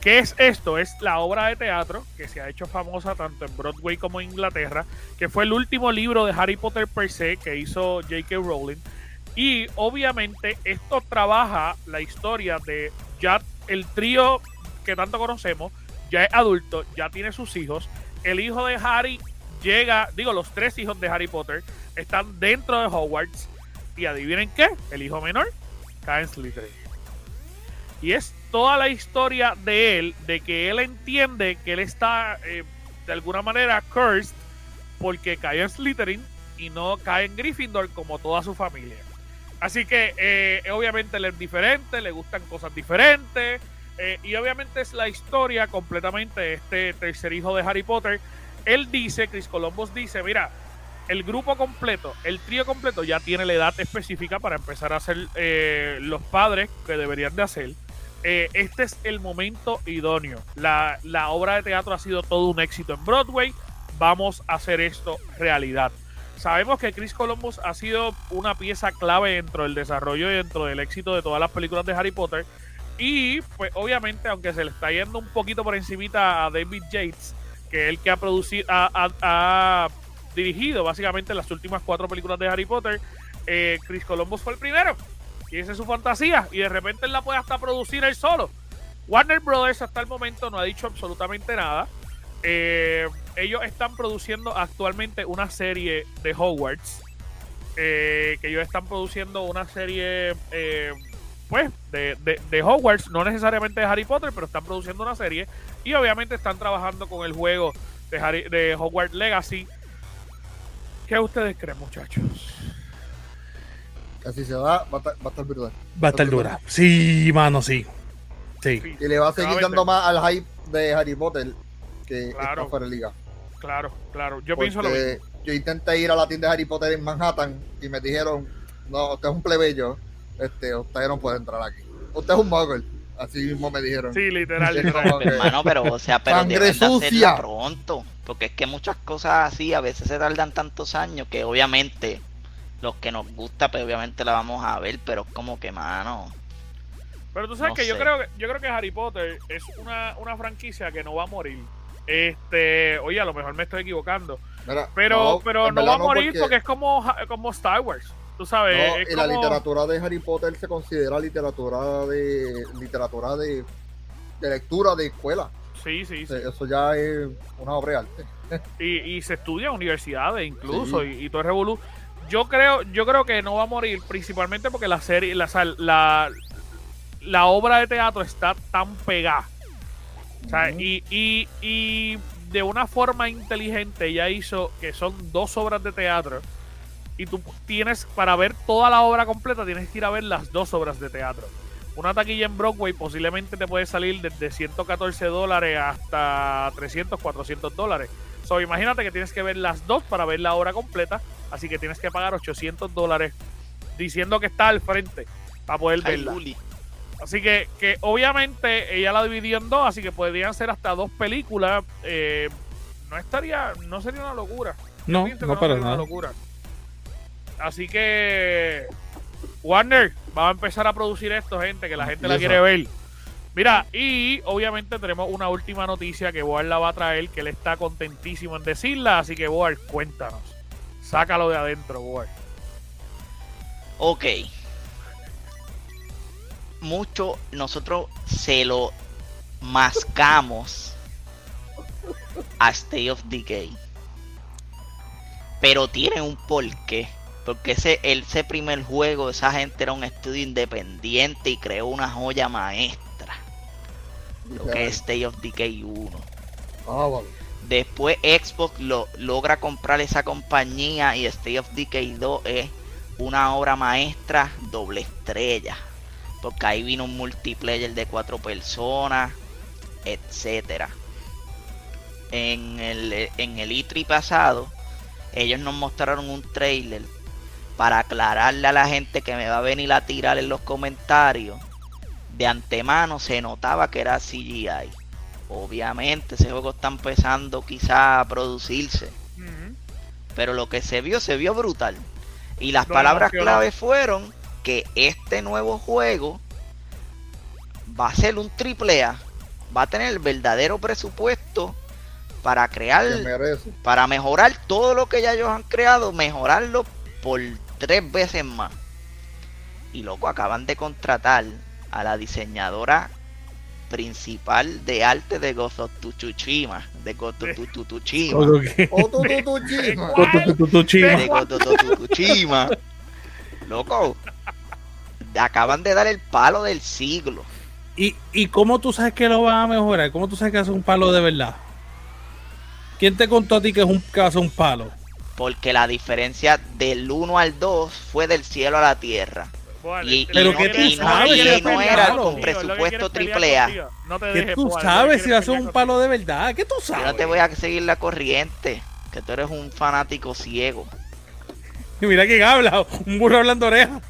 ¿Qué es esto? Es la obra de teatro que se ha hecho famosa tanto en Broadway como en Inglaterra, que fue el último libro de Harry Potter per se que hizo J.K. Rowling. Y obviamente esto trabaja la historia de ya el trío que tanto conocemos, ya es adulto, ya tiene sus hijos. El hijo de Harry llega, digo, los tres hijos de Harry Potter están dentro de Hogwarts. Y adivinen qué, el hijo menor cae en Slytherin. Y es toda la historia de él, de que él entiende que él está eh, de alguna manera cursed porque cae en Slytherin y no cae en Gryffindor como toda su familia. Así que eh, obviamente él es diferente, le gustan cosas diferentes. Eh, y obviamente es la historia completamente de este tercer hijo de Harry Potter. Él dice, Chris Columbus dice, mira, el grupo completo, el trío completo ya tiene la edad específica para empezar a ser eh, los padres que deberían de hacer. Eh, este es el momento idóneo. La, la obra de teatro ha sido todo un éxito en Broadway. Vamos a hacer esto realidad. Sabemos que Chris Columbus ha sido una pieza clave dentro del desarrollo y dentro del éxito de todas las películas de Harry Potter. Y pues obviamente, aunque se le está yendo un poquito por encimita a David Yates, que es el que ha producido, ha, dirigido básicamente las últimas cuatro películas de Harry Potter, eh, Chris Columbus fue el primero. Y esa es su fantasía. Y de repente él la puede hasta producir él solo. Warner Brothers hasta el momento no ha dicho absolutamente nada. Eh, ellos están produciendo actualmente una serie de Hogwarts. eh, que ellos están produciendo una serie, eh, pues, de, de- de Hogwarts, no necesariamente de Harry Potter, pero están produciendo una serie. Y obviamente están trabajando con el juego de, Harry- de Hogwarts Legacy. ¿Qué ustedes creen, muchachos? Así se va, va a estar, va a estar brutal. Va a estar dura. Sí, mano, sí. Sí. Sí, Y le va a se seguir dando más al hype de Harry Potter que Claro. está fuera de liga. Claro, claro. Yo pienso lo mismo. yo intenté ir a la tienda de Harry Potter en Manhattan y me dijeron, no, usted es un plebeyo, este, usted no puede entrar aquí. Usted es un muggle. Así mismo me dijeron. Sí, literal, Sí, literal. como que- Hermano, pero, o sea, pero Sangre sucia. pronto. Porque es que muchas cosas así a veces se tardan tantos años que obviamente los que nos gusta, pues obviamente la vamos a ver, pero es como que, mano. Pero tú sabes No que yo creo que yo creo que Harry Potter es una, una franquicia que no va a morir. Este, oye, a lo mejor me estoy equivocando, Mira, pero no, pero no va a morir porque, porque- es como como Star Wars. Tú sabes, no, es la literatura de Harry Potter se considera literatura de literatura de, de lectura de escuela. Sí, sí, sí. Eso ya es una obra de arte. Y, y se estudia en universidades incluso Sí. y, y todo revolú. Yo creo, yo creo que no va a morir principalmente porque la serie, la, la, la obra de teatro está tan pegada. Y, y, y de una forma inteligente ya hizo que son dos obras de teatro. Y tú tienes, para ver toda la obra completa, tienes que ir a ver las dos obras de teatro. Una taquilla en Broadway posiblemente te puede salir desde 114 dólares hasta 300, 400 dólares. So, imagínate que tienes que ver las dos para ver la obra completa. Así que tienes que pagar 800 dólares diciendo que está al frente para poder Ay, verla. Luli. Así que, que obviamente ella la dividió en dos, así que podrían ser hasta dos películas. Eh, no estaría, no sería una locura. No, que no para sería una nada. locura. Así que Warner, vamos a empezar a producir esto, gente, que la gente la quiere ver. Mira, y obviamente tenemos una última noticia que Boar la va a traer, que él está contentísimo en decirla, así que Boar, cuéntanos. Sácalo de adentro, Boar. Ok. Mucho nosotros se lo mascamos a State of Decay. Pero tiene un porqué. Porque ese, ese primer juego, esa gente era un estudio independiente y creó una joya maestra. Lo que es State of Decay 1. Ah, vale. Después Xbox lo, logra comprar esa compañía y State of Decay 2 es una obra maestra doble estrella. Porque ahí vino un multiplayer de cuatro personas, etcétera. En el, en el E3 pasado, ellos nos mostraron un trailer para aclararle a la gente que me va a venir a tirar en los comentarios. De antemano se notaba que era CGI. Obviamente ese juego está empezando quizá a producirse. Pero lo que se vio, se vio brutal. Y las palabras clave fueron que este nuevo juego va a ser un triple A. Va a tener el verdadero presupuesto para crear, para mejorar todo lo que ya ellos han creado, mejorarlo por tres veces más. Y loco, acaban de contratar a la diseñadora principal de arte de of Tsushima, de Ghost of Tsushima. Todo que- Oh, tú, tú, tú, chisma. ¿Cuál? tu- tu- tu- tu chima. de. Loco, acaban de dar el palo del siglo. ¿Y, ¿Y cómo tú sabes que lo van a mejorar? ¿Cómo tú sabes que hace un palo de verdad? ¿Quién te contó a ti que es un que hace un palo? Porque la diferencia del 1 al 2 fue del cielo a la tierra. Y- no- y y era con presupuesto triple A. contigo. No te ¿Qué dejes, tú sabes si hace pelear un contigo. palo de verdad? ¿Qué tú Yo sabes? no te voy a seguir la corriente, que tú eres un fanático ciego. Y mira quién habla, un burro hablando oreja.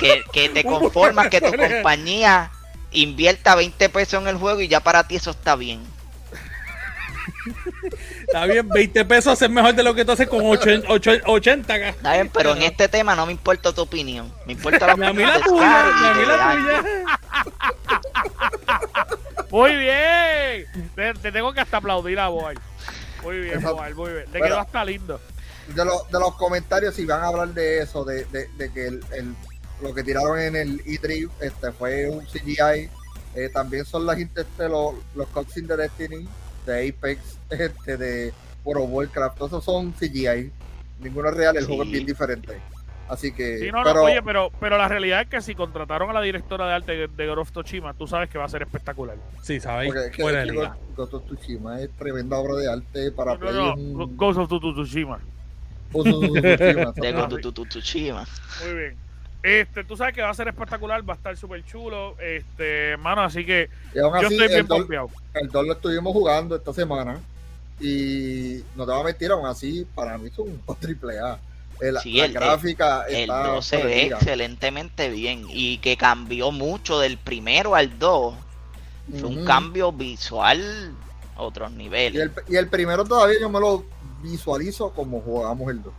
Que, que te conformas que tu compañía invierta 20 pesos en el juego y ya para ti eso está bien. Está bien, 20 pesos hace mejor de lo que tú haces con 80, 80 acá. Está bien, pero en este tema no me importa tu opinión. Me importa la Ni a mí opinión la tuya, la tuya. Muy bien. Te, te tengo que hasta aplaudir a Boal. Muy bien. Boal, muy bien. Te Bueno. quedó hasta lindo. de, los de los comentarios, si van a hablar de eso, de, de, de que el, el- lo que tiraron en el E3 este, fue un CGI. eh, también son la gente, este, los, los cutscenes de Destiny, de Apex, este, de World of Warcraft. Todos esos son CGI. Ninguno es real, el Sí. juego es bien diferente. Así que. Sí, no, no, oye, pero, pero la realidad es que si contrataron a la directora de arte de, de Ghost of Tsushima, tú sabes que va a ser espectacular. Sí, sabéis. porque es que, liga. Ghost of Tsushima es tremenda obra de arte para No, no, un- Ghost of Tsushima. Ghost of Tsushima. Muy bien. Este, tú sabes que va a ser espectacular, va a estar súper chulo. Este, mano, así que Y aún yo así, estoy bien el dol- pompeado. el 2 lo estuvimos jugando esta semana y no te voy a mentir, aún así para mí es un triple A. El- Sí, la el- gráfica El está 2 se ve excelentemente bien y que cambió mucho del primero al 2. Fue un cambio visual a otros y niveles. el, y el primero todavía yo me lo visualizo como jugamos el 2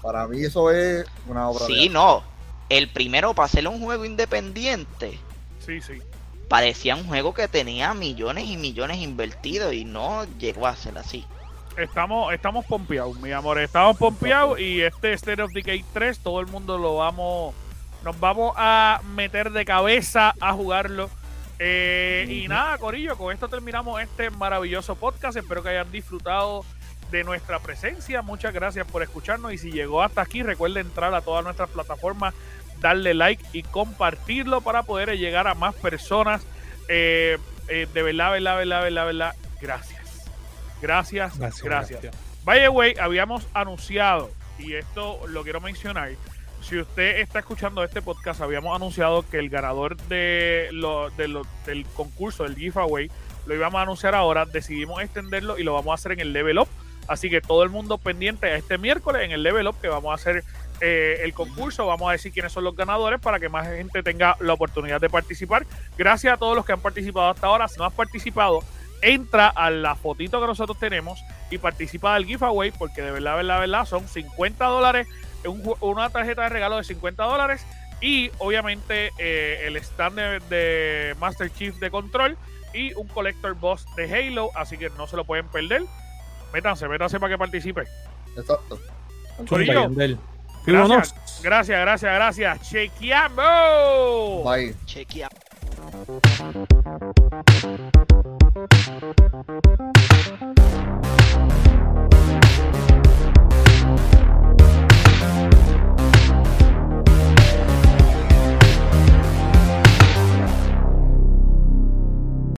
para mí eso es una obra de Sí, arte. no. El primero, para hacer un juego independiente, Sí, sí. parecía un juego que tenía millones y millones invertidos y no llegó a ser así. Estamos, estamos pompeados, mi amor. Estamos pompeados y este State of Decay 3, todo el mundo lo vamos. Nos vamos a meter de cabeza a jugarlo. Eh, Y nada, Corillo, con esto terminamos este maravilloso podcast. Espero que hayan disfrutado de nuestra presencia. Muchas gracias por escucharnos. Y si llegó hasta aquí, recuerde entrar a todas nuestras plataformas, darle like y compartirlo para poder llegar a más personas. Eh, eh, de verdad, verdad, verdad, verdad, verdad. Gracias. Gracias, gracias. Gracias. By the way, habíamos anunciado, y esto lo quiero mencionar, si usted está escuchando este podcast, habíamos anunciado que el ganador de lo, de lo- del concurso, del giveaway, lo íbamos a anunciar ahora, decidimos extenderlo y lo vamos a hacer en el Level Up. Así que todo el mundo pendiente a este miércoles en el Level Up que vamos a hacer eh, el concurso, vamos a decir quiénes son los ganadores para que más gente tenga la oportunidad de participar. Gracias a todos los que han participado hasta ahora. Si no has participado, entra a la fotito que nosotros tenemos y participa del giveaway porque de verdad, verdad, verdad son 50 dólares, un una tarjeta de regalo de 50 dólares y obviamente eh, el stand de, de Master Chief de control y un Collector Boss de Halo, así que no se lo pueden perder. Métanse, métanse para que participe. exacto Corillo. Gracias, gracias, gracias, gracias. Chequeamos. bye Chequea.